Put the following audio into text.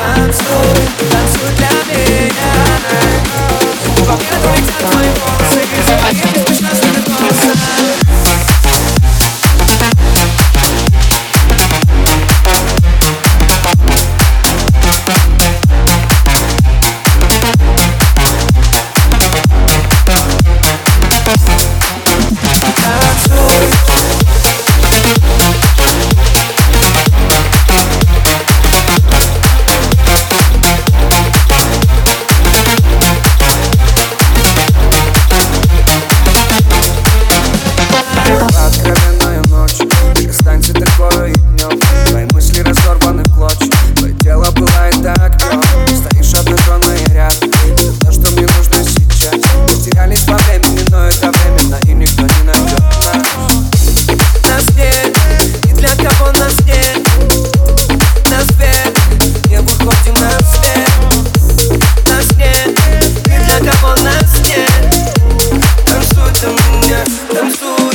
time Samsung.